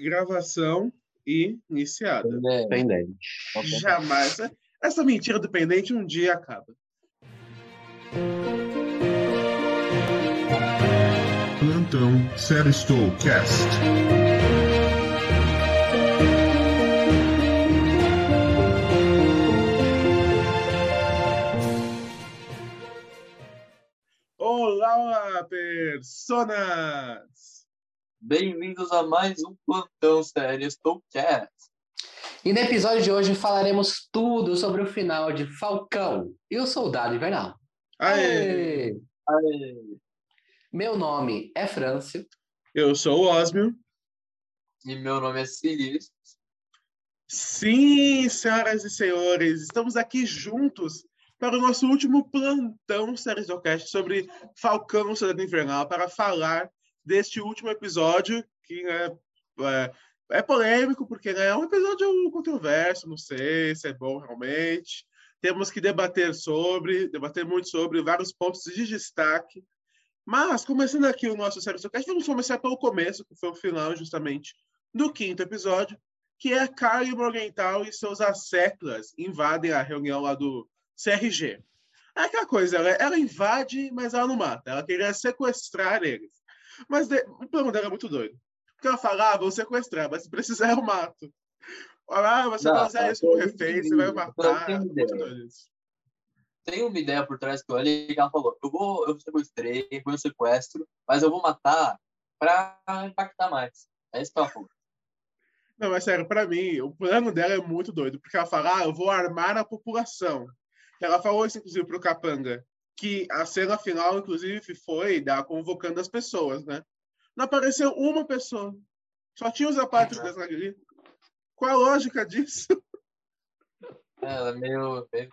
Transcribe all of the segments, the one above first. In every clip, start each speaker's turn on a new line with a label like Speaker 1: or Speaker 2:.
Speaker 1: Gravação e iniciada.
Speaker 2: Pendente.
Speaker 1: Jamais. Essa mentira do pendente um dia acaba.
Speaker 3: Plantão Série Cast.
Speaker 1: Olá, personas!
Speaker 2: Bem-vindos a mais um Plantão Série Cast.
Speaker 4: E no episódio de hoje falaremos tudo sobre o final de Falcão e o Soldado Invernal.
Speaker 1: Aê!
Speaker 2: Aê.
Speaker 4: Meu nome é Frâncio.
Speaker 1: Eu sou o Osmio.
Speaker 2: E meu nome é Silis.
Speaker 1: Sim, senhoras e senhores, estamos aqui juntos para o nosso último plantão Cast sobre Falcão Soldado Invernal, para falar deste último episódio, que é, é, é polêmico, porque né, é um episódio controverso, não sei se é bom realmente. Temos que debater sobre, debater muito sobre vários pontos de destaque. Mas, começando aqui o nosso Série Cast, vamos começar pelo começo, que foi o final, justamente, do quinto episódio, que é Kylie Morgenthau e seus asseclas invadem a reunião lá do CRG. É aquela coisa, ela, ela invade, mas ela não mata. Ela queria sequestrar eles. Mas de, o plano dela é muito doido. Porque ela fala, ah, vou sequestrar, mas se precisar eu mato. Ah, você
Speaker 2: Não,
Speaker 1: vai usar
Speaker 2: tá,
Speaker 1: isso como
Speaker 2: eu
Speaker 1: refém, você vai matar. É muito
Speaker 2: ideia.
Speaker 1: doido isso.
Speaker 2: Tem uma ideia por trás que eu olhei que ela falou: eu vou, eu sequestrei, foi um sequestro, mas eu vou matar pra impactar mais. É isso que ela falou.
Speaker 1: Não, mas sério, pra mim, o plano dela é muito doido, porque ela fala, ah, eu vou armar a população. Ela falou isso, inclusive, pro Capanga, que a cena final, inclusive, foi da convocando as pessoas, né? Não apareceu uma pessoa. Só tinha os apátridas ali. Qual a lógica disso?
Speaker 2: Ela é meio. meio-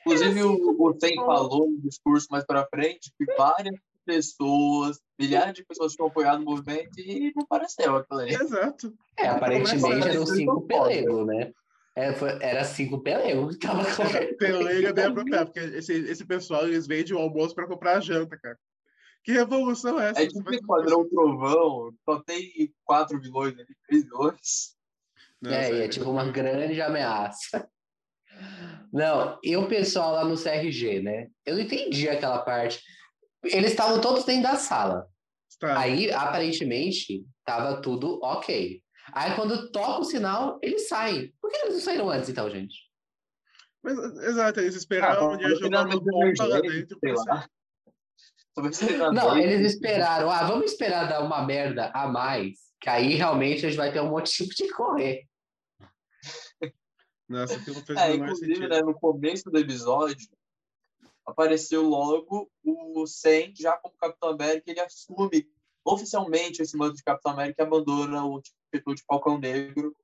Speaker 2: Inclusive, o, o Tem falou no discurso mais pra frente que várias pessoas, milhares de pessoas tinham apoiado o movimento e não pareceu aquilo ali.
Speaker 1: Exato.
Speaker 4: É, aparentemente eram
Speaker 2: a-
Speaker 4: cinco pelegos, né? É, foi- era cinco pelegos que tava com
Speaker 1: bem apropriado, porque esse, esse pessoal, eles vendem o almoço para comprar a janta, cara. Que revolução é essa?
Speaker 2: É tipo Esquadrão Trovão, só tem quatro vilões ali, três vilões.
Speaker 1: Não,
Speaker 4: É, e
Speaker 1: sério.
Speaker 4: é tipo uma grande ameaça. Não, e o pessoal lá no CRG, né? Eu não entendi aquela parte. Eles estavam todos dentro da sala.
Speaker 1: Tá.
Speaker 4: Aí, aparentemente, tava tudo ok. Aí, quando toca o sinal, eles saem. Por que eles não saíram antes, então, gente?
Speaker 1: Mas, exato, eles esperaram
Speaker 2: Ah,
Speaker 1: um dia jogar bomba lá
Speaker 2: emergente,
Speaker 1: dentro.
Speaker 4: Não, eles esperaram. Ah, vamos esperar dar uma merda a mais, que aí realmente a gente vai ter um motivo de correr.
Speaker 1: Nossa, aquilo fez
Speaker 2: É, inclusive, né, no começo do episódio, apareceu logo o Sam, já como Capitão América, ele assume oficialmente esse manto de Capitão América e abandona o título de Falcão Negro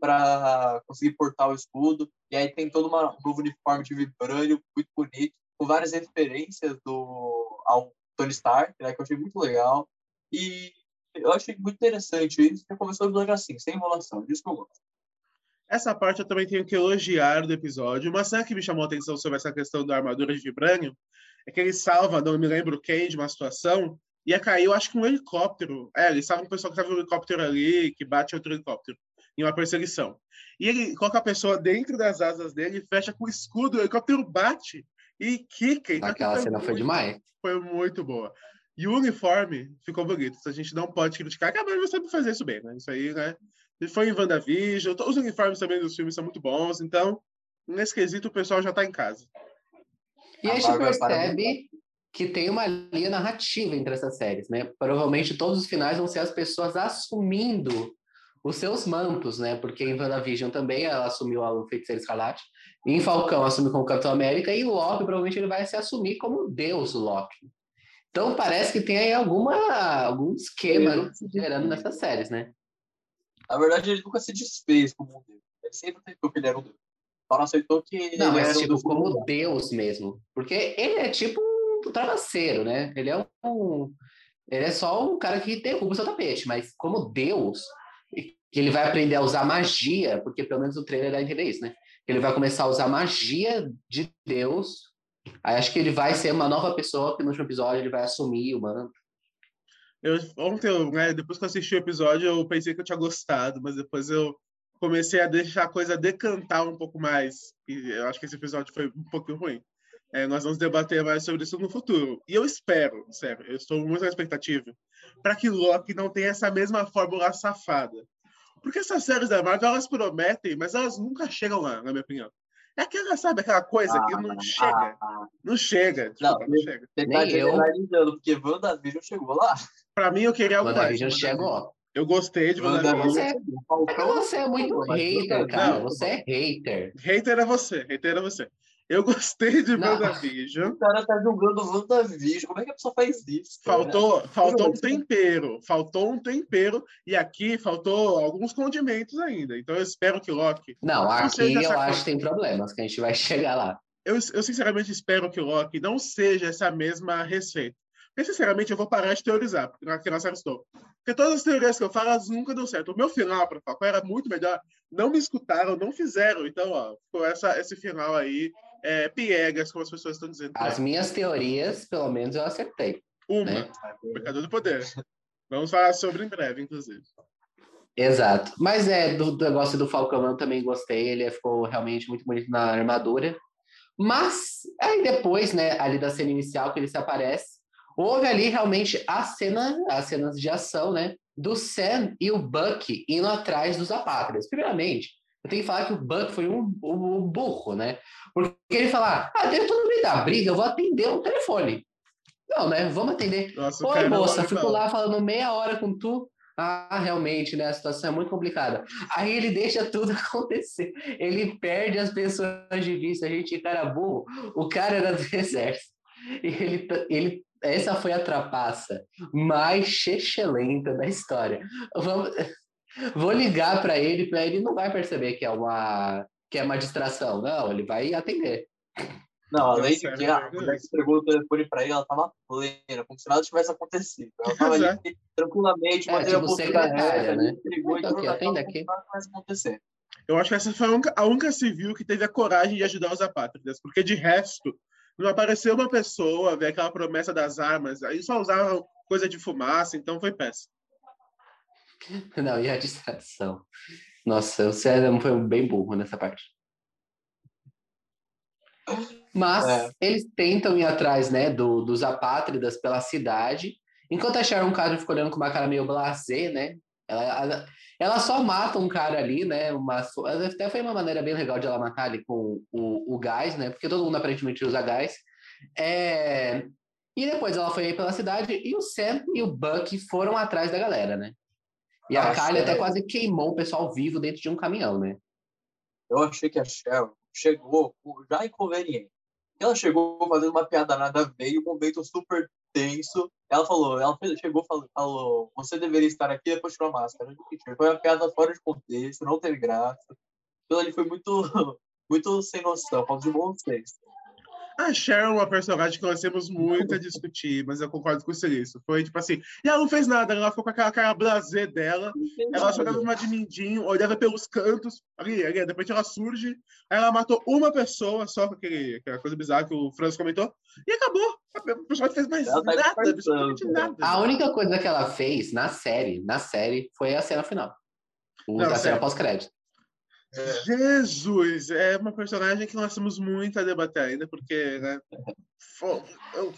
Speaker 2: para conseguir portar o escudo. E aí tem todo uma- um novo uniforme de vibrânio, muito bonito, com várias referências do, ao Tony Stark, né, que eu achei muito legal. E eu achei muito interessante isso, já começou o episódio assim, sem enrolação, disso que eu gosto.
Speaker 1: Essa parte eu também tenho que elogiar do episódio. Uma cena que me chamou a atenção sobre essa questão da armadura de vibrânio é que ele salva, não me lembro quem, de uma situação, ia cair, eu acho que um helicóptero. É, ele salva um pessoal que estava no helicóptero ali, que bate outro helicóptero, em uma perseguição. E ele coloca a pessoa dentro das asas dele e fecha com o escudo, o helicóptero bate e quica. Então,
Speaker 4: Aquela
Speaker 1: foi
Speaker 4: cena foi demais.
Speaker 1: Foi muito boa. E o uniforme ficou bonito. A gente não pode criticar, que a Marvel sabe fazer isso bem, né? Isso aí, né? Ele foi em WandaVision, os uniformes também dos filmes são muito bons, então, nesse quesito, o pessoal já tá em casa.
Speaker 4: E
Speaker 2: A
Speaker 4: gente percebe que tem uma linha narrativa entre essas séries, né? Provavelmente todos os finais vão ser as pessoas assumindo os seus mantos, né? Porque em WandaVision também ela assumiu o Feiticeiro Escarlate, em Falcão assumiu como Capitão América, e Loki provavelmente ele vai se assumir como Deus Loki. Então parece que tem aí alguma, algum esquema gerando nessas séries, né?
Speaker 2: Na verdade, ele nunca se desfez como um deus. Ele sempre aceitou que ele era um deus. Só não aceitou que
Speaker 4: Não,
Speaker 2: ele
Speaker 4: mas
Speaker 2: era
Speaker 4: tipo, como Deus mesmo. Porque ele é tipo um né? Ele é um. Ele é só um cara que derruba o seu tapete, mas como Deus, que ele vai aprender a usar magia, porque pelo menos o trailer dá a entender isso, né? Ele vai começar a usar magia de Deus. Aí acho que ele vai ser uma nova pessoa que no último episódio ele vai assumir o manto.
Speaker 1: Eu, ontem, né, depois que eu assisti o episódio, eu pensei que eu tinha gostado, mas depois eu comecei a deixar a coisa decantar um pouco mais. E eu acho que esse episódio foi um pouquinho ruim. É, nós vamos debater mais sobre isso no futuro. E eu espero, sério, eu estou muito na expectativa, para que Loki não tenha essa mesma fórmula safada. Porque essas séries da Marvel, elas prometem, mas elas nunca chegam lá, na minha opinião. É aquela, sabe, aquela coisa ah, que não chega. Ah, não chega.
Speaker 2: Não, não chega. Você tá generalizando, porque WandaVision chegou lá.
Speaker 1: Pra mim, eu queria algo
Speaker 4: WandaVision mais. chegou.
Speaker 1: Eu gostei de WandaVision.
Speaker 4: Você, é, você é muito hater, cara. Não, você é hater.
Speaker 1: Hater é você. Hater é você. Eu gostei de não. WandaVision.
Speaker 2: O cara tá julgando WandaVision. Como é que a pessoa faz isso?
Speaker 1: Faltou, faltou um tempero. Faltou um tempero. E aqui faltou alguns condimentos ainda. Então eu espero que o Loki.
Speaker 4: Não, aqui eu acho que tem problemas, que a gente vai chegar lá.
Speaker 1: Eu, eu sinceramente espero que o Loki não seja essa mesma receita. Porque, sinceramente, eu vou parar de teorizar, porque na série estou. Porque todas as teorias que eu falo, elas nunca dão certo. O meu final para Falcão era muito melhor. Não me escutaram, não fizeram. Então, ó, ficou essa, esse final aí é, piegas, como as pessoas estão dizendo.
Speaker 4: As minhas teorias, pelo menos, eu acertei.
Speaker 1: Uma, né? Mercador do Poder. Vamos falar sobre em breve, inclusive.
Speaker 4: Exato. Mas é, do, do negócio do Falcão eu também gostei. Ele ficou realmente muito bonito na armadura. Mas, aí depois, né, ali da cena inicial que ele se aparece, houve ali realmente a cena, as cenas de ação, né, do Sam e o Buck indo atrás dos apátridas. Primeiramente, eu tenho que falar que o Buck foi um, um, um burro, né? Porque ele fala, ah, dentro no meio da briga, eu vou atender o telefone. Não, né? Vamos atender. Nossa, Oi, moça, fico lá falando meia hora com tu. Ah, realmente, né? A situação é muito complicada. Aí ele deixa tudo acontecer. Ele perde as pessoas de vista. A gente, cara burro. O cara era do exército. E ele, ele, essa foi a trapaça mais chechelenta da história. Vamos, vou ligar para ele, para ele não vai perceber que é uma que é uma distração. Não, ele vai atender.
Speaker 2: Não, além de que a mulher que entregou o telefone pra ele, ela tava plena, como se nada tivesse acontecido. Ela tava ali tranquilamente,
Speaker 4: é, tipo, secretária, né?
Speaker 2: Entregou então, aqui, atenda aqui. acontecer.
Speaker 1: Eu acho que essa foi a única, a única civil que teve a coragem de ajudar os apátridas, porque de resto, não apareceu uma pessoa, ver aquela promessa das armas, aí só usavam coisa de fumaça, então foi péssimo.
Speaker 4: Não, e a distração? Nossa, o César foi bem burro nessa parte. Mas é. eles tentam ir atrás, né, do, dos apátridas pela cidade, enquanto a Sharon Carter fica olhando com uma cara meio blasé, né? Ela, ela, ela, só mata um cara ali, né? Uma, até foi uma maneira bem legal de ela matar ali com o, o gás, né? Porque todo mundo aparentemente usa gás. É, e depois ela foi aí pela cidade e o Sam e o Buck foram atrás da galera, né? E a Kylie até quase queimou o pessoal vivo dentro de um caminhão, né?
Speaker 2: Eu achei que a Sharon chegou já inconveniente. Ela chegou fazendo uma piada nada a ver, um momento super tenso. Ela falou, ela chegou falou, falou você deveria estar aqui depois tirou a máscara. Foi uma piada fora de contexto, não teve graça. Então ele foi muito, muito sem noção, falta de bom senso.
Speaker 1: A Sharon é uma personagem que nós temos muito a discutir, mas eu concordo com isso. Foi tipo assim, e ela não fez nada, ela ficou com aquela cara blasé dela, ela jogava uma de mindinho, olhava pelos cantos, ali, ali, depois ela surge, aí ela matou uma pessoa só com aquele, aquela coisa bizarra que o Franz comentou, e acabou. A personagem fez mais ela tá nada, absolutamente nada.
Speaker 4: A única coisa que ela fez na série, na série, foi a cena final. O, não, a cena pós-crédito.
Speaker 1: É. Jesus, é uma personagem que nós temos muito a debater ainda, porque, né? Eu,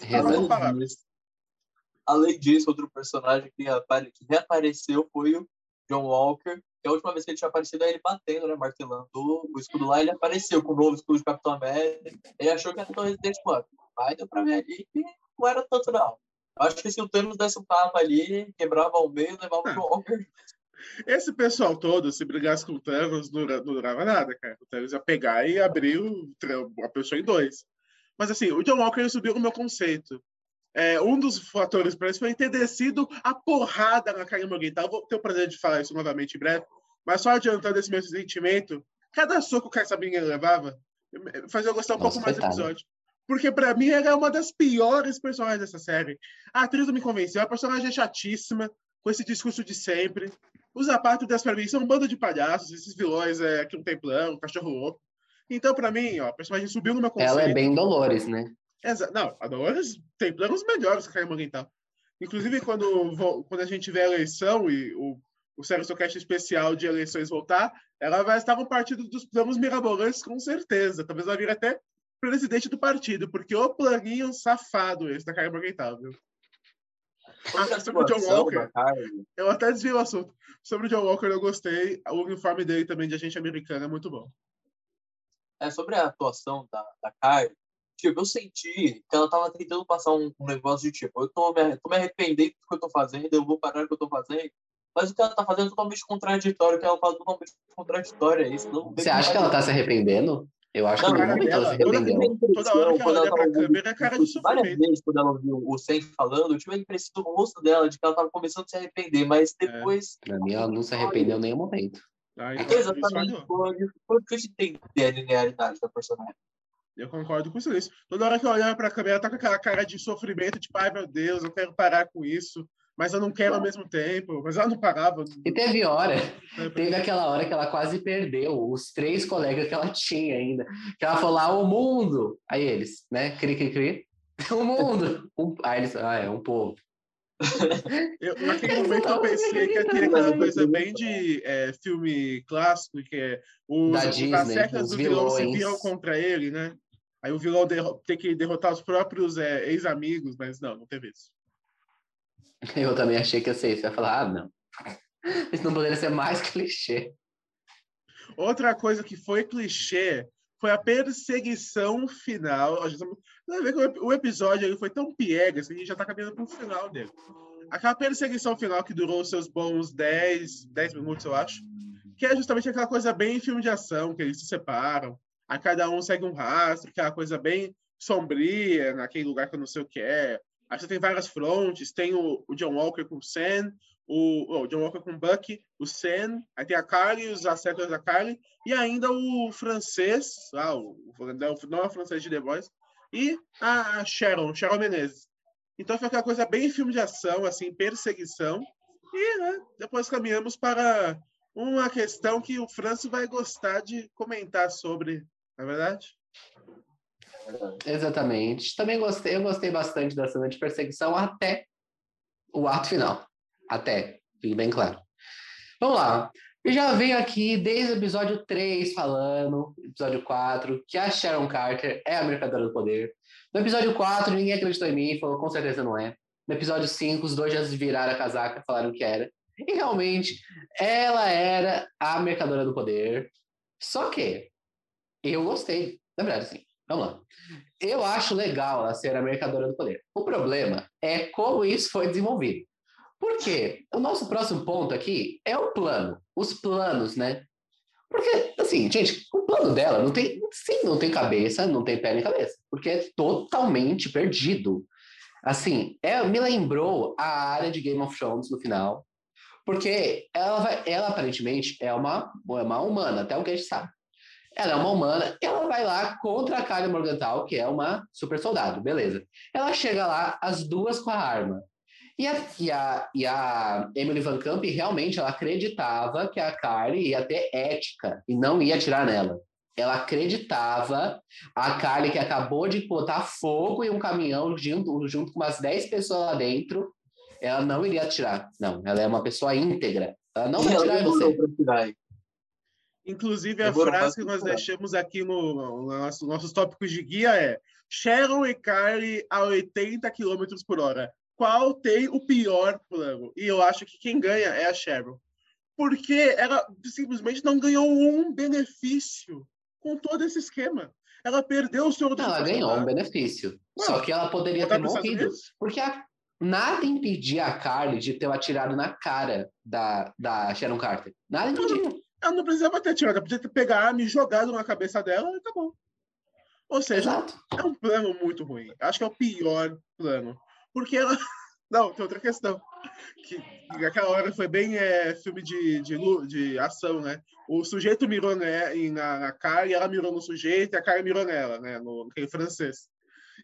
Speaker 2: Além disso, outro personagem que, que reapareceu foi o John Walker, que a última vez que ele tinha aparecido, aí ele batendo, né, martelando o escudo lá, ele apareceu com o novo escudo de Capitão América, ele achou que era tão Resident Evil, mas deu pra ver ali que não era tanto não. Acho que se o Thanos desse um tapa ali, quebrava ao meio, levava o John Walker
Speaker 1: esse pessoal todo, se brigasse com o Thanos, não, não durava nada, cara. O Thanos ia pegar e abrir o, a pessoa em dois. Mas assim, o John Walker subiu o meu conceito. É, um dos fatores para isso foi ter descido a porrada na Karen Morgenthau. Vou ter o prazer de falar isso novamente em breve. Mas só adiantando esse meu sentimento, cada soco que essa menina levava fazia eu gostar um Nossa, pouco mais do episódio. Porque para mim ela é uma das piores personagens dessa série. A atriz não me convenceu, a personagem é chatíssima, com esse discurso de sempre. Os apátridas, para mim, são um bando de palhaços, esses vilões é aqui um templão, um cachorro louco. Então, para mim, ó, a personagem subiu no meu conceito.
Speaker 4: Ela é bem Dolores, né?
Speaker 1: Exa não, a Dolores tem planos melhores que a Irmã Oriental. Inclusive, quando, quando a gente tiver a eleição e o, o Socast especial de eleições voltar, ela vai estar no partido dos planos mirabolantes, com certeza. Talvez ela vire até presidente do partido, porque o planinho safado esse da Carmen Morgenthal, viu?
Speaker 2: Sobre
Speaker 1: Ah, o John Walker. Eu até desvio o assunto. Sobre o John Walker, eu gostei. O uniforme dele também de agente americano é muito bom.
Speaker 2: é, sobre a atuação da, da Carly, tipo, eu senti que ela tava tentando passar um, um negócio de tipo, eu tô me, tô me arrependendo do que eu tô fazendo, eu vou parar o que eu tô fazendo, mas o que ela tá fazendo é totalmente contraditório, o que ela fala é totalmente contraditório, é isso. Não,
Speaker 4: Você acha que ela tá se arrependendo? Eu acho que
Speaker 2: Não,
Speaker 4: ela se
Speaker 1: dela, toda-
Speaker 4: arrependeu.
Speaker 1: Toda hora que ela olha pra câmera, é cara de
Speaker 2: Várias
Speaker 1: sofrimento.
Speaker 2: vezes, quando ela ouviu o Sen falando, eu tive a impressão no rosto dela de que ela tava começando a se arrepender, mas
Speaker 1: É.
Speaker 2: depois.
Speaker 4: Pra mim, ela não se arrependeu em nenhum momento.
Speaker 1: Ah, então,
Speaker 2: exatamente foi difícil entender a linearidade da personagem.
Speaker 1: Eu concordo com isso. Toda hora que eu olhava pra câmera, ela tá com aquela cara de sofrimento, tipo, ai meu Deus, eu quero parar com isso, mas eu não quero ao mesmo tempo. Mas ela não parava.
Speaker 4: E teve hora,
Speaker 1: né?
Speaker 4: teve aquela hora que ela quase perdeu os três colegas que ela tinha ainda. Que ela falou, ah, o mundo. Aí eles, né? Cri, cri, cri. O mundo. Um, aí eles, ah, é um povo.
Speaker 1: Eu, naquele momento eu pensei que ter aquela coisa bem de é, filme clássico, que é os,
Speaker 4: Da Disney,
Speaker 1: acertas
Speaker 4: os
Speaker 1: do vilão se viram contra ele, né? Aí o vilão tem que derrotar os próprios é, ex-amigos, mas não, não teve isso.
Speaker 4: Eu também achei que ia ser isso. Eu ia falar, ah, não. Isso não poderia ser mais clichê.
Speaker 1: Outra coisa que foi clichê foi a perseguição final. Você vê que o ep- o episódio foi tão piegas que a gente já tá caminhando pro final dele. Aquela perseguição final que durou seus bons 10, 10 minutos, eu acho, que é justamente aquela coisa bem filme de ação, que eles se separam, a cada um segue um rastro, aquela coisa bem sombria, naquele lugar que eu não sei o que é. Aí você tem várias frontes, tem o, o John Walker com o Sam, o, o John Walker com o Bucky, o Sam, aí tem a Carly, os acertos da Carly, e ainda o francês, ah, o, não, é francês de The Boys, e a Sharon, Sharon Menezes. Então foi aquela coisa bem filme de ação, assim, perseguição, e né, depois caminhamos para uma questão que o Franço vai gostar de comentar sobre, não é verdade?
Speaker 4: Exatamente. Também gostei, eu gostei bastante da cena de perseguição até o ato final. Até, fique bem claro. Vamos lá. Eu já venho aqui desde o episódio 3 falando, episódio 4, que a Sharon Carter é a mercadora do poder. No episódio 4, ninguém acreditou em mim, falou com certeza não é. No episódio 5, os dois já viraram a casaca, falaram que era. E realmente, ela era a mercadora do poder. Só que eu gostei. Na verdade, sim. Vamos lá. Eu acho legal ela ser a mercadora do poder. O problema é como isso foi desenvolvido. Por quê? O nosso próximo ponto aqui é o plano. Os planos, né? Porque, assim, gente, o plano dela não tem, sim, não tem cabeça, não tem pé nem cabeça. Porque é totalmente perdido. Assim, é, me lembrou a área de Game of Thrones no final. Porque ela, vai, ela aparentemente é uma, é uma humana, até o que a gente sabe. Ela é uma humana, ela vai lá contra a Kylie Morgenthau, que é uma super soldado, beleza. Ela chega lá, as duas com a arma. E a, e a, e a Emily Van Camp realmente ela acreditava que a Kylie ia ter ética e não ia atirar nela. Ela acreditava a Kylie que acabou de botar fogo em um caminhão junto, junto com umas 10 pessoas lá dentro, ela não iria atirar. Não, ela é uma pessoa íntegra. Ela não vai
Speaker 2: E
Speaker 4: atirar em você.
Speaker 2: pra tirar, hein?
Speaker 1: Inclusive, a
Speaker 2: Demorou
Speaker 1: frase que nós deixamos aqui no, no nosso, nossos tópicos de guia é Sharon e Kylie a 80 km por hora. Qual tem o pior plano? E eu acho que quem ganha é a Sharon. Porque ela simplesmente não ganhou um benefício com todo esse esquema. Ela perdeu o seu
Speaker 4: Não, ela ganhou um benefício. Só que ela poderia ter morrido. Porque a- nada impedia a Carly de ter atirado na cara da, da Sharon Carter. Nada impedia.
Speaker 1: Ela não precisava ter tirado, ela podia ter pegado a arma e jogado na cabeça dela e acabou. Ou seja,
Speaker 4: Exato.
Speaker 1: É um plano muito ruim. Acho que é o pior plano. Porque ela. Não, tem outra questão. Que, que aquela hora foi bem é, filme de, de, de ação, né? O sujeito mirou né, na, na cara e ela mirou no sujeito e a cara mirou nela, né? No, naquele francês.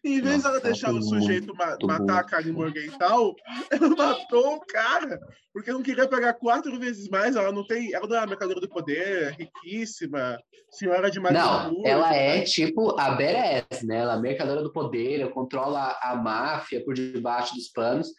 Speaker 1: Em vez
Speaker 4: Nossa,
Speaker 1: dela deixar o
Speaker 4: muito
Speaker 1: sujeito ma- matar
Speaker 4: burro.
Speaker 1: a Karen Morgenthau, ela matou o cara. Porque não queria pagar quatro vezes mais. Ela não tem. Ela não é a mercadoria do poder, riquíssima, senhora de
Speaker 4: Não, ela é tipo a Beres, né? Ela é mercadora do poder, ela controla a máfia por debaixo dos panos.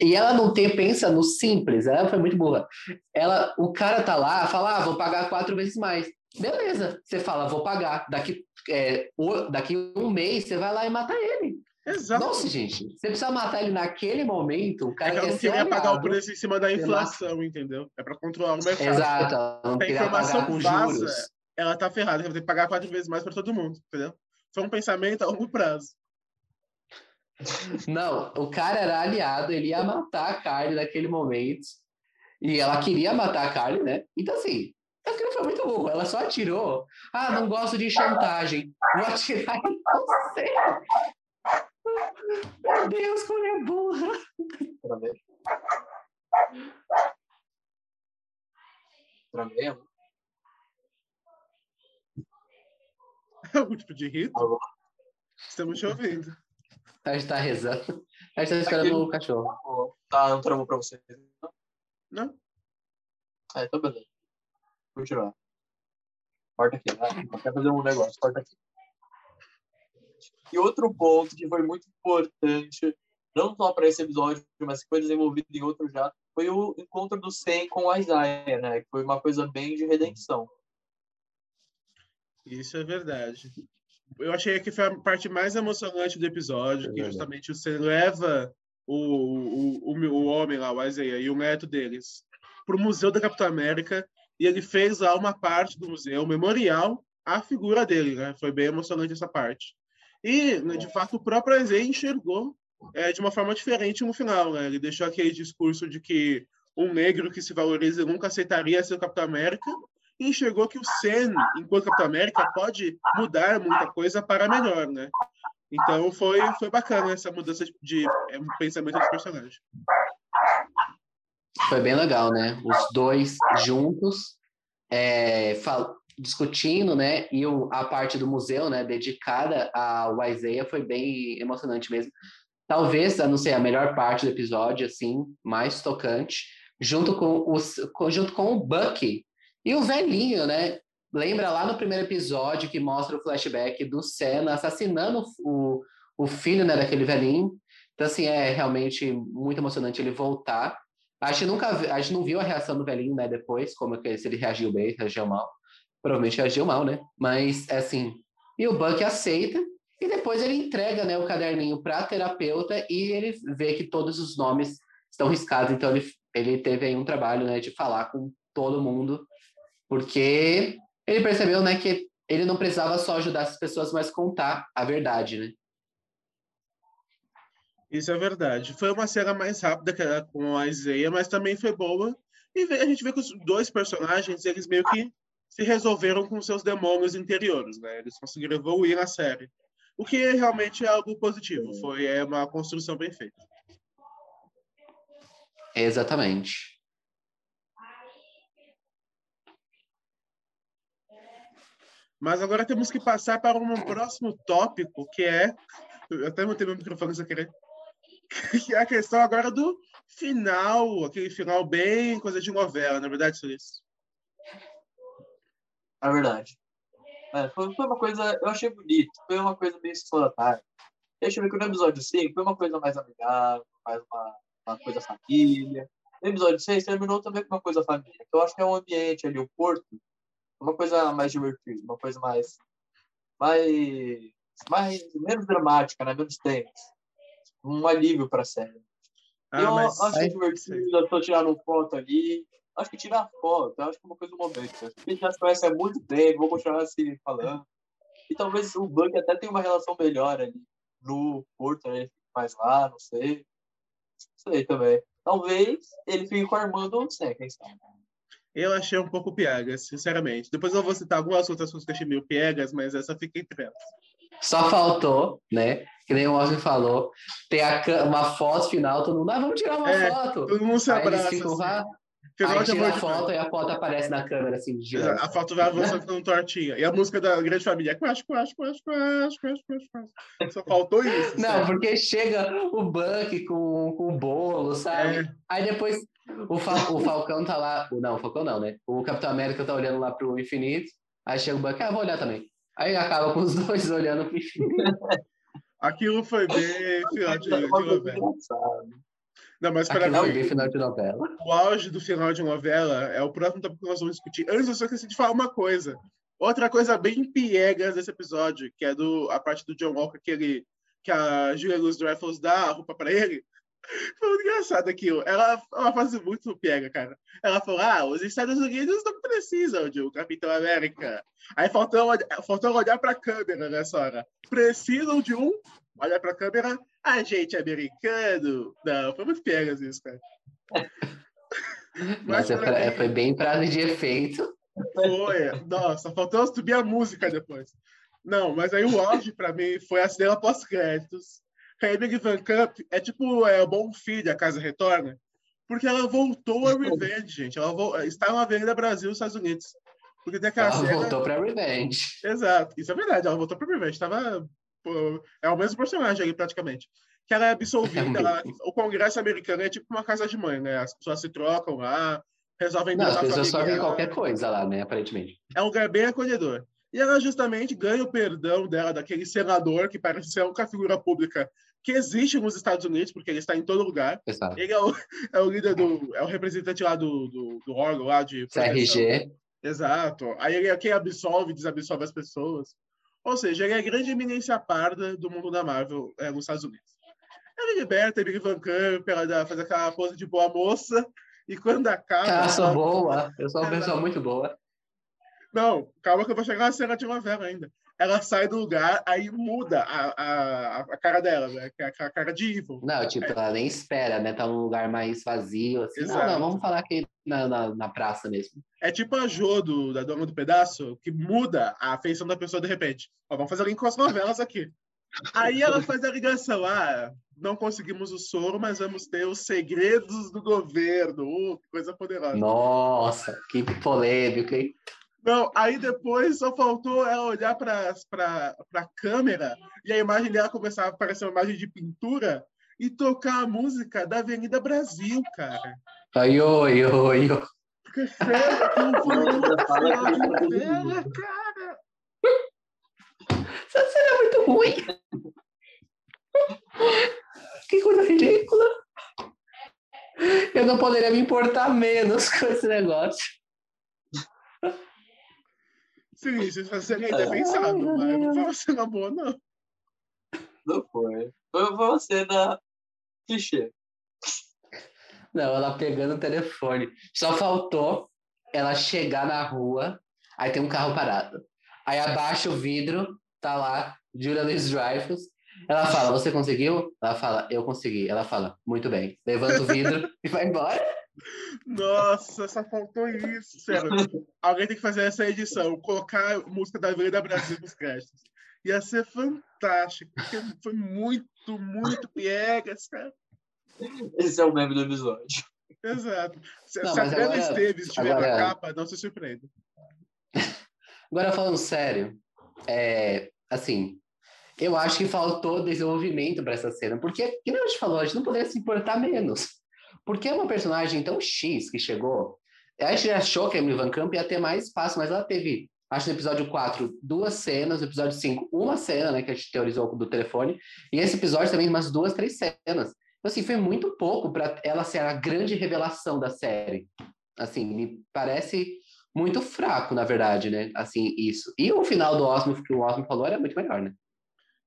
Speaker 4: E ela não tem, pensa no simples, ela foi muito burra. Ela, o cara tá lá, fala, ah, vou pagar quatro vezes mais. Beleza, você fala, vou pagar. Daqui, é, o- daqui um mês, você vai lá e mata ele.
Speaker 1: Exato.
Speaker 4: Nossa, gente, você precisa matar ele naquele momento, o
Speaker 1: É
Speaker 4: cara
Speaker 1: que ela
Speaker 4: quer
Speaker 1: não queria pagar o preço em cima da inflação, entendeu? É pra controlar o mercado.
Speaker 4: Exato, não
Speaker 1: a informação
Speaker 4: com
Speaker 1: vaza,
Speaker 4: juros.
Speaker 1: ela tá ferrada, vai ter que pagar quatro vezes mais pra todo mundo, entendeu? Foi um pensamento a longo prazo.
Speaker 4: Não, o cara era aliado, ele ia matar a Carly naquele momento. E ela queria matar a Carly, né? Então, assim, aquilo foi muito burro. Ela só atirou. Ah, não gosto de chantagem. Vou atirar em você. Meu Deus, como é burra.
Speaker 2: Tramei. Tramei.
Speaker 1: Algum tipo de rito?
Speaker 2: Alô?
Speaker 1: Estamos te ouvindo.
Speaker 4: A gente tá rezando. A gente tá esperando o cachorro.
Speaker 2: Tá, não travou pra você.
Speaker 1: Não?
Speaker 2: Ah, então beleza. Vou tirar. Corta aqui. Eu quero fazer um negócio, corta aqui. E outro ponto que foi muito importante, não só para esse episódio, mas que foi desenvolvido em outro já, foi o encontro do Sen com o Isaiah, né? Que foi uma coisa bem de redenção.
Speaker 1: Isso é verdade. Eu achei que foi a parte mais emocionante do episódio,
Speaker 4: É
Speaker 1: que justamente você leva o, o, o, o homem lá, o Isaiah, e o neto deles para o Museu da Capitã América, e ele fez lá uma parte do museu, memorial à figura dele, né? Foi bem emocionante essa parte. E, né, de fato, o próprio Isaiah enxergou é, de uma forma diferente no final, né? Ele deixou aquele discurso de que um negro que se valoriza nunca aceitaria ser o Capitão América, e enxergou que o Sen, enquanto Capitão América, pode mudar muita coisa para melhor, né? Então foi, foi bacana essa mudança de é, pensamento dos personagens.
Speaker 4: Foi bem legal, né? Os dois juntos, é, fal- discutindo, né? E o- a parte do museu, né, dedicada ao Isaiah foi bem emocionante mesmo. Talvez, eu não sei, a melhor parte do episódio, assim, mais tocante, junto com, os, junto com o Bucky e o velhinho, né? Lembra lá no primeiro episódio que mostra o flashback do Senna assassinando o, o filho, né, daquele velhinho. Então, assim, é realmente muito emocionante ele voltar. A gente nunca a gente não viu a reação do velhinho, né, depois, como é que se ele reagiu bem, reagiu mal. Provavelmente reagiu mal, né? Mas assim, e o Buck aceita e depois ele entrega, né, o caderninho para a terapeuta e ele vê que todos os nomes estão riscados, então ele ele teve aí um trabalho, né, de falar com todo mundo, porque ele percebeu, né, que ele não precisava só ajudar as pessoas, mas contar a verdade, né?
Speaker 1: Isso é verdade. Foi uma cena mais rápida que era com a Isaiah, mas também foi boa. E a gente vê que os dois personagens, eles meio que se resolveram com seus demônios interiores, né? Eles conseguiram evoluir na série. O que realmente é algo positivo. Foi é uma construção bem feita.
Speaker 4: Exatamente.
Speaker 1: Mas agora temos que passar para um próximo tópico, que é. Eu até botei meu microfone sem querer. Que é a questão agora do final, aquele final bem coisa de novela, na é verdade, Suíço?
Speaker 2: É verdade. É, foi, uma coisa, eu achei bonito, foi uma coisa meio exploratória. Deixa eu ver que no episódio 5 foi uma coisa mais amigável, mais uma, uma coisa família. No episódio 6 terminou também com uma coisa família. Então, eu acho que é um ambiente ali, o porto, uma coisa mais divertida, uma coisa mais. mais. mais menos dramática, né? menos tensa. Um alívio para a série.
Speaker 1: Ah,
Speaker 2: eu
Speaker 1: mas.
Speaker 2: acho
Speaker 4: Aí-
Speaker 2: divertido, tô tirando foto ali. Acho que tirar foto, acho que é uma coisa do momento. A gente já se conhece há muito tempo, vou continuar se falando. E talvez o Buck até tenha uma relação melhor ali no Porto, né? Ele mais lá, não sei. Não sei também. Talvez ele fique com a irmã do Sam, quem sabe.
Speaker 1: Eu achei um pouco piegas, sinceramente. Depois eu vou citar algumas outras coisas que achei meio piegas, mas essa fica entre elas.
Speaker 4: Só faltou, né? Que nem o Osmo falou, ter a uma foto final, todo mundo, ah, vamos tirar uma
Speaker 1: É,
Speaker 4: foto.
Speaker 1: Todo mundo se
Speaker 4: Aí eles
Speaker 1: abraça.
Speaker 4: ficam
Speaker 1: assim. Final
Speaker 4: Aí
Speaker 1: de
Speaker 4: tira a
Speaker 1: de
Speaker 4: foto e a foto aparece na câmera, assim, girando.
Speaker 1: Exato, A foto vai avançando com tortinha. E a música da grande família. Quash, quash, quash, quash, quash, quash, quash. Só faltou isso.
Speaker 4: Não,
Speaker 1: sério.
Speaker 4: porque chega o Buck com, com o bolo, sabe?
Speaker 1: É.
Speaker 4: Aí depois o, Fal- o Falcão tá lá. Não, o Falcão não, né? O Capitão América tá olhando lá pro infinito. Aí chega o Buck, ah, vou olhar também. Aí acaba com os dois olhando pro infinito.
Speaker 1: Aquilo foi bem final de,
Speaker 2: É
Speaker 1: de novela. Não, mas para
Speaker 4: Aquilo foi
Speaker 1: mim,
Speaker 4: bem final de novela.
Speaker 1: o auge do final de novela é o próximo tópico que nós vamos discutir. Antes, eu só esqueci de falar uma coisa. Outra coisa bem piegas desse episódio, que é do, a parte do John Walker, que, ele, que a Julia Louis-Dreyfus dá a roupa para ele. Foi muito engraçado aquilo. Ela, ela faz muito piega, cara. Ela falou, ah, os Estados Unidos não precisam de um Capitão América. Aí faltou, olhar- faltou olhar para a câmera nessa hora. Precisam de um? Olha para a câmera, agente americano. Não, foi muito piegas isso, cara.
Speaker 4: Mas é pra- é-
Speaker 1: mim-
Speaker 4: foi bem prazo de efeito.
Speaker 1: foi. Nossa, faltou subir a música depois. Não, mas aí o auge pra mim foi a cena pós-créditos. A Emily Van Camp é tipo é, o bom filho da Casa Retorna, porque ela voltou a Revenge, gente. Ela vo- está na Avenida Brasil, Estados Unidos. Porque tem aquela
Speaker 4: Ela
Speaker 1: cena.
Speaker 4: voltou pra Revenge.
Speaker 1: Exato, isso é verdade. Ela voltou pra Revenge. Tava, é o mesmo personagem ali, praticamente. Que ela é absolvida.
Speaker 4: É
Speaker 1: ela- o Congresso americano é tipo uma casa de mãe, né? As pessoas se trocam lá, resolvem
Speaker 4: Não, as pessoas
Speaker 1: familiar
Speaker 4: qualquer coisa lá, né? Aparentemente.
Speaker 1: é um lugar bem acolhedor. E ela justamente ganha o perdão dela, daquele senador que parece ser a única figura pública que existe nos Estados Unidos, porque ele está em todo lugar.
Speaker 4: Pessoal.
Speaker 1: Ele é o, é o líder do. é o representante lá do, do, do órgão lá de.
Speaker 4: CRG.
Speaker 1: Exato. Aí ele é quem absolve e desabsolve as pessoas. Ou seja, ele é a grande eminência parda do mundo da Marvel é, nos Estados Unidos. Ele liberta, ele Van Camp, ela dá- faz aquela pose de boa moça, e quando acaba.
Speaker 4: Cara, eu sou
Speaker 1: ela-
Speaker 4: boa. Eu sou uma pessoa muito boa.
Speaker 1: Não, calma que eu vou chegar na cena de novela ainda. Ela sai do lugar, aí muda a, a, a cara dela, né? Que é a cara de evil.
Speaker 4: Não, tipo, ela nem espera, né? Tá num lugar mais vazio, assim. Não,
Speaker 1: Exato.
Speaker 4: não, vamos falar aqui na, na, na praça mesmo.
Speaker 1: É tipo a Jo do, da Dona do Pedaço, que muda a feição da pessoa de repente. Ó, vamos fazer link com as novelas aqui. Aí ela faz a ligação. Ah, não conseguimos o soro, mas vamos ter os segredos do governo. Uh, que coisa poderosa.
Speaker 4: Nossa, que polêmico, hein?
Speaker 1: Não, aí depois só faltou ela olhar para a câmera e a imagem dela começar a aparecer uma imagem de pintura e tocar a música da Avenida Brasil, cara.
Speaker 4: Ai, oi, oi, oi.
Speaker 1: Foi novela, cara.
Speaker 4: Essa cena é muito ruim. Que coisa ridícula. Eu não poderia me importar menos com esse negócio.
Speaker 1: Sim, vai ser ainda pensado, mas não foi uma cena boa, não.
Speaker 2: Não foi. Foi foi uma cena clichê.
Speaker 4: Não, ela pegando o telefone. Só faltou ela chegar na rua, aí tem um carro parado. Aí abaixa o vidro, tá lá, Julia Louis Dreyfus. Ela fala, você conseguiu? Ela fala, eu consegui. Ela fala, muito bem. Levanta o vidro e vai embora.
Speaker 1: Nossa, só faltou isso, sério. Alguém tem que fazer essa edição, colocar a música da Avenida Brasil nos créditos. Ia ser fantástico, porque foi muito, muito piegas, cara.
Speaker 2: Esse é o meme do episódio.
Speaker 1: Exato. Se,
Speaker 4: Não,
Speaker 1: se a Adriana
Speaker 4: agora-
Speaker 1: Esteves estiver
Speaker 4: agora-
Speaker 1: na capa, não se surpreenda.
Speaker 4: Agora, falando sério, é, assim, eu acho que faltou desenvolvimento para essa cena, porque, que nem a gente falou, a gente não poderia se importar menos. Porque é uma personagem tão X que chegou. A gente achou que a Emily Van Camp ia ter mais espaço, mas ela teve, acho no episódio 4, duas cenas, no episódio 5, uma cena, né, que a gente teorizou do telefone, e esse episódio também umas duas, três cenas. Então, assim, foi muito pouco para ela ser a grande revelação da série. Assim, me parece muito fraco, na verdade, né? Assim, isso. E o final do Osmo, que o Osmo falou, era muito melhor, né?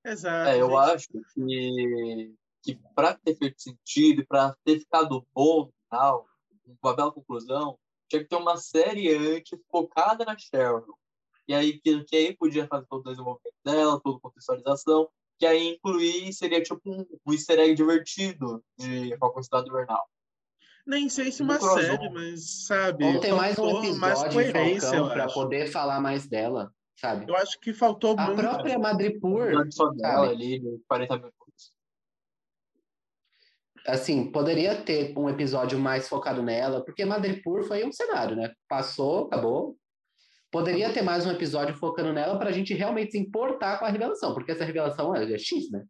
Speaker 1: Exato.
Speaker 2: É, eu acho que, que para ter feito sentido, para ter ficado bom no final, uma bela conclusão, tinha que ter uma série antes focada na Cheryl. E aí, que, que aí podia fazer todo o desenvolvimento dela, toda a contextualização, que aí incluir seria tipo um, um easter egg divertido de Falcão Cidade Invernal.
Speaker 1: Nem sei se uma série, mas, sabe,
Speaker 4: Vamos ter mais um
Speaker 1: mais
Speaker 4: episódio de
Speaker 1: coerência,
Speaker 4: para poder falar mais dela, sabe?
Speaker 1: Eu acho que faltou
Speaker 4: A
Speaker 1: muito.
Speaker 4: própria Madripoor,
Speaker 2: Um episódio dela
Speaker 4: sabe?
Speaker 2: ali, de 40 minutos.
Speaker 4: Assim, poderia ter um episódio mais focado nela, porque Madripoor foi um cenário, né? Passou, acabou. Poderia ter mais um episódio focando nela para a gente realmente se importar com a revelação, porque essa revelação é, é X, né?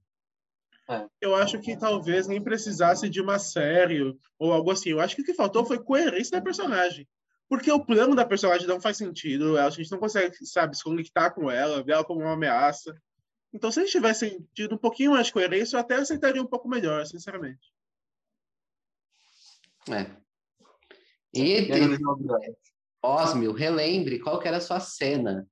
Speaker 1: Eu acho que talvez nem precisasse de uma série ou algo assim. Eu acho que o que faltou foi coerência da personagem. Porque o plano da personagem não faz sentido, a gente não consegue, sabe, se conectar com ela, ver ela como uma ameaça. Então, se a gente tivesse tido um pouquinho mais de coerência, eu até aceitaria um pouco melhor, sinceramente.
Speaker 4: É. E, Osmio, relembre qual que era a sua cena.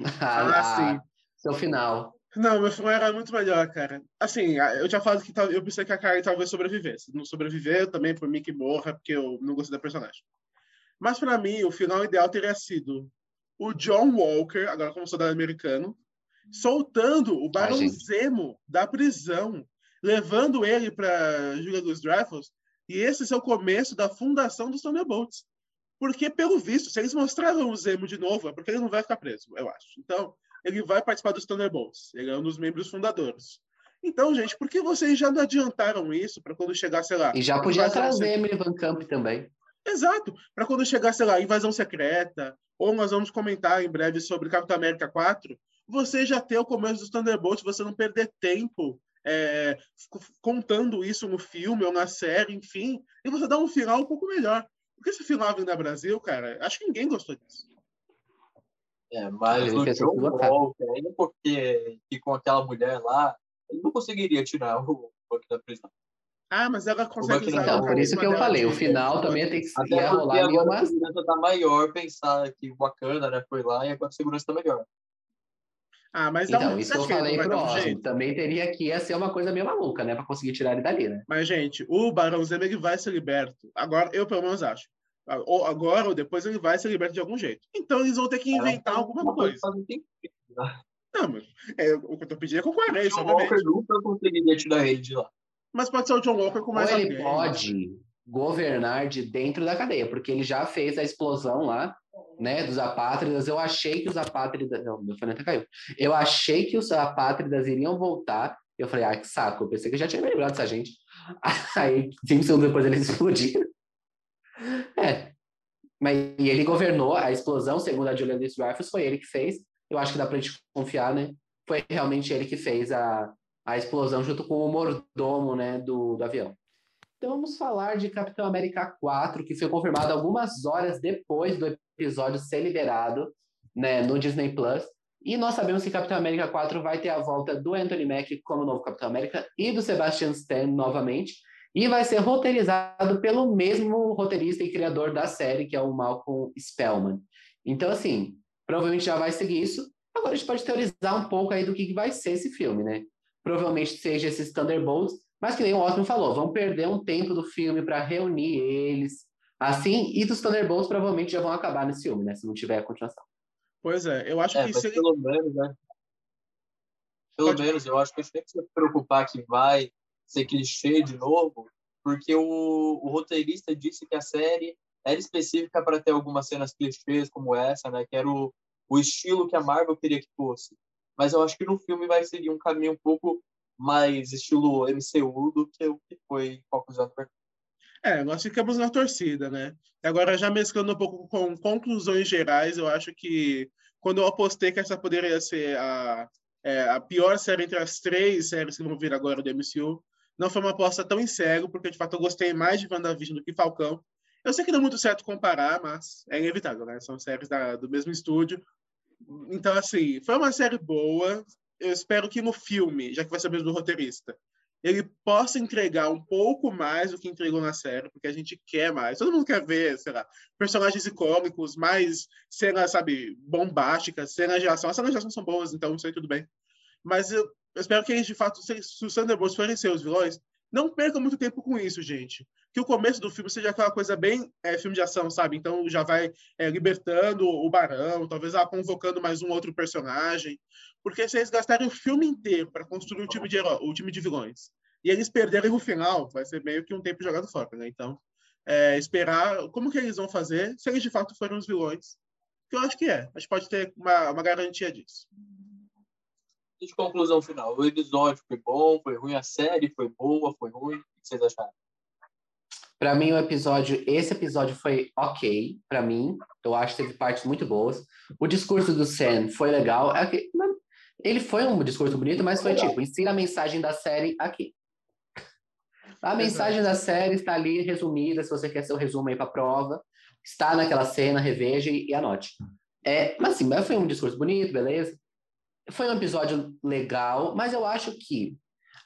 Speaker 1: Ah, sim.
Speaker 4: Seu final.
Speaker 1: Não, meu final era muito melhor, cara. Assim, eu tinha falado que eu pensei que a Karen talvez sobrevivesse. Não sobreviveu também, por mim que morra, porque eu não gostei da personagem. Mas para mim, o final ideal teria sido o John Walker, agora como soldado americano, soltando o Barão Ai, Zemo da prisão, levando ele para Julia dos Dreyfus, e esse é o começo da fundação dos Thunderbolts. Porque, pelo visto, se eles mostraram o Zemo de novo, é porque ele não vai ficar preso, eu acho. Então, ele vai participar dos Thunderbolts. Ele é um dos membros fundadores. Então, gente, por que vocês já não adiantaram isso para quando chegar, sei lá...
Speaker 4: E já podia trazer Emily Van Camp também.
Speaker 1: Exato. Para quando chegar, sei lá, Invasão Secreta, ou nós vamos comentar em breve sobre Capitão América 4, você já ter o começo dos Thunderbolts, você não perder tempo é, contando isso no filme ou na série, enfim, e você dá um final um pouco melhor. Porque esse final vindo da Brasil, cara, acho que ninguém gostou disso.
Speaker 2: É, mas o John Walker, ainda porque que com aquela mulher lá, ele não conseguiria tirar o Buck da prisão.
Speaker 1: Ah, mas ela consegue
Speaker 4: usar Então, por isso que eu falei, o final também tem que
Speaker 2: Até rolar ali uma... a segurança tá maior, pensar que o bacana, né, foi lá e agora a segurança tá melhor.
Speaker 1: Ah, mas
Speaker 4: então, um isso que eu falei pro Osmo, também teria que ia ser uma coisa meio maluca, né, para conseguir tirar ele dali, né?
Speaker 1: Mas, gente, o Barão Zemo ele vai ser liberto. Agora, eu pelo menos acho. Ou agora ou depois ele vai ser liberto de algum jeito. Então eles vão ter que inventar alguma coisa. Não, mas é, o que eu tô pedindo é com coerência,
Speaker 2: John Walker nunca conseguiria tirar ele de lá.
Speaker 1: Mas pode ser o John Walker com mais
Speaker 4: Ou
Speaker 1: ele
Speaker 4: alguém, pode né? governar de dentro da cadeia, porque ele já fez a explosão lá, né, dos apátridas. Eu achei que os apátridas... Não, meu até caiu. Eu achei que os apátridas iriam voltar. Eu falei, ah, que saco. Eu pensei que eu já tinha me lembrado dessa gente. Aí, cinco segundos depois, eles explodiram. É. Mas e ele governou a explosão, segundo a Julia Louis Dreyfus, foi ele que fez. Eu acho que dá pra gente confiar, né? Foi realmente ele que fez a, a explosão junto com o mordomo, né, do, do avião. Então vamos falar de Capitão América 4, que foi confirmado algumas horas depois do episódio ser liberado, né, no Disney Plus. E nós sabemos que Capitão América 4 vai ter a volta do Anthony Mackie como novo Capitão América e do Sebastian Stan novamente. E vai ser roteirizado pelo mesmo roteirista e criador da série, que é o Malcolm Spellman. Então, assim, provavelmente já vai seguir isso. Agora a gente pode teorizar um pouco aí do que vai ser esse filme, né? Provavelmente seja esses Thunderbolts, mas que nem o Osmo falou, vão perder um tempo do filme para reunir eles. Assim, e dos Thunderbolts provavelmente já vão acabar nesse filme, né? Se não tiver a continuação.
Speaker 1: Pois é, eu acho
Speaker 2: é,
Speaker 1: que se
Speaker 2: pelo menos, né? Pelo pode... menos, eu acho que a gente tem que se preocupar que vai ser clichê de novo, porque o, o roteirista disse que a série era específica para ter algumas cenas clichês como essa, né? Que era o, o estilo que a Marvel queria que fosse. Mas eu acho que no filme vai seguir um caminho um pouco mais estilo MCU do que o que foi conclusão
Speaker 1: É, nós ficamos na torcida, né? Agora, já mesclando um pouco com conclusões gerais, eu acho que quando eu apostei que essa poderia ser a, é, a pior série entre as três séries que vão vir agora do MCU, não foi uma aposta tão em sério, porque de fato eu gostei mais de WandaVision do que Falcão. Eu sei que não é muito certo comparar, mas é inevitável, né? São séries da, do mesmo estúdio. Então, assim, foi uma série boa. Eu espero que no filme, já que vai ser mesmo do roteirista, ele possa entregar um pouco mais do que entregou na série, porque a gente quer mais. Todo mundo quer ver, sei lá, personagens icônicos, mais cenas, sabe, bombásticas, cenas de ação. As cenas de ação são boas, então isso aí tudo bem. Mas eu, eu espero que eles, de fato, se, se os Thunderbolts forem seus vilões, não percam muito tempo com isso, gente. Que o começo do filme seja aquela coisa bem é, filme de ação, sabe? Então já vai é, libertando o Barão, talvez ah, convocando mais um outro personagem. Porque se eles gastarem o filme inteiro para construir um time de um time de vilões, e eles perderem no final, vai ser meio que um tempo jogado fora, né? Então, é, esperar como que eles vão fazer, se eles de fato forem os vilões. Que eu acho que é. A gente pode ter uma, uma garantia disso.
Speaker 2: E de conclusão final, o episódio foi bom, foi ruim, a série foi boa, foi ruim. O que vocês acharam?
Speaker 4: Para mim, o episódio, esse episódio foi ok, para mim. Eu acho que teve partes muito boas. O discurso do Sam foi legal. É que, ele foi um discurso bonito, mas foi tipo, ensina a mensagem da série aqui. A mensagem da série está ali resumida, se você quer seu resumo aí para prova. Está naquela cena, reveja e, e anote. É, mas assim, foi um discurso bonito, beleza? Foi um episódio legal, mas eu acho que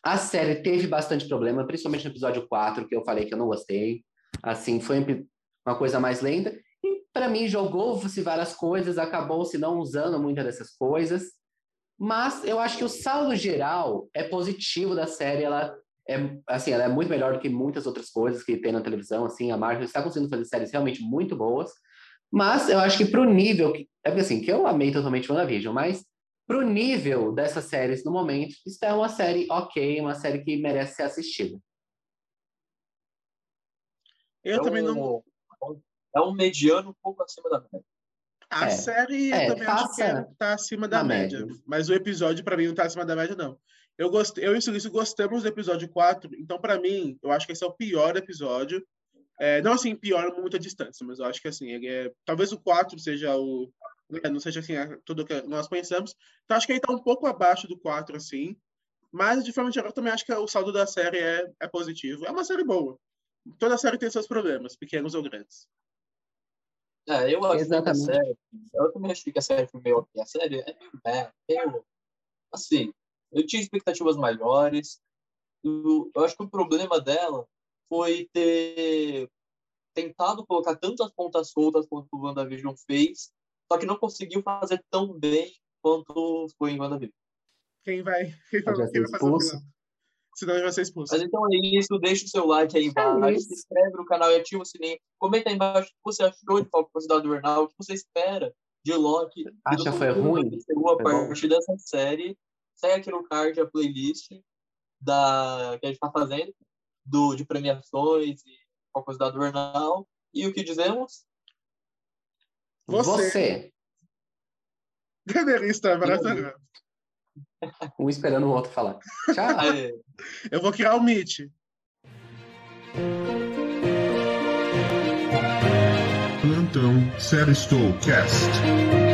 Speaker 4: a série teve bastante problema, principalmente no episódio 4, que eu falei que eu não gostei. Assim, foi uma coisa mais lenta. E para mim, jogou-se várias coisas, acabou-se não usando muitas dessas coisas. Mas eu acho que o saldo geral é positivo da série. Ela é, assim, ela é muito melhor do que muitas outras coisas que tem na televisão. Assim, a Marvel está conseguindo fazer séries realmente muito boas. Mas eu acho que para o nível, que, é porque assim, que eu amei totalmente WandaVision, mas para o nível dessas séries no momento, isso é uma série ok, uma série que merece ser assistida.
Speaker 1: Eu é também um, não.
Speaker 2: É um mediano um pouco acima da média.
Speaker 1: A é, série é, eu também acho que é, tá acima da média, média, Mas o episódio, para mim, não tá acima da média, não. Eu, gostei, eu e o Silício gostamos do episódio 4, então, para mim, eu acho que esse é o pior episódio. É, não assim, pior muita distância, mas eu acho que assim, é. Talvez o 4 seja o, né, não seja assim tudo que nós pensamos. Então acho que ele está um pouco abaixo do 4, assim. Mas, de forma geral, também acho que o saldo da série é, é positivo. É uma série boa. Toda série tem seus problemas, pequenos ou grandes.
Speaker 2: É, eu acho Exatamente. que a série, eu também achei que a série foi meio A série é meio, meio assim, eu tinha expectativas maiores. Eu, eu acho que o problema dela foi ter tentado colocar tantas pontas soltas quanto o WandaVision fez só que não conseguiu fazer tão bem quanto foi em WandaVision.
Speaker 1: Quem vai, quem vai, quem vai fazer o final? Senão ele vai ser expulso.
Speaker 2: Mas então é isso, deixa o seu like aí embaixo, é se inscreve no canal e ativa o sininho. Comenta aí embaixo o que você achou de Falcão Cidade Invernal, o que você espera de Loki.
Speaker 4: Acha foi ruim? Que
Speaker 2: chegou a partir dessa série. Segue aqui no card a playlist da, que a gente tá fazendo, do, de premiações e Falcão Cidade Invernal. E o que dizemos?
Speaker 4: Você.
Speaker 1: Deveria maravilhoso.
Speaker 4: Um esperando o outro falar. Tchau.
Speaker 1: Eu vou criar o Meet.
Speaker 3: Plantão Sério Cast.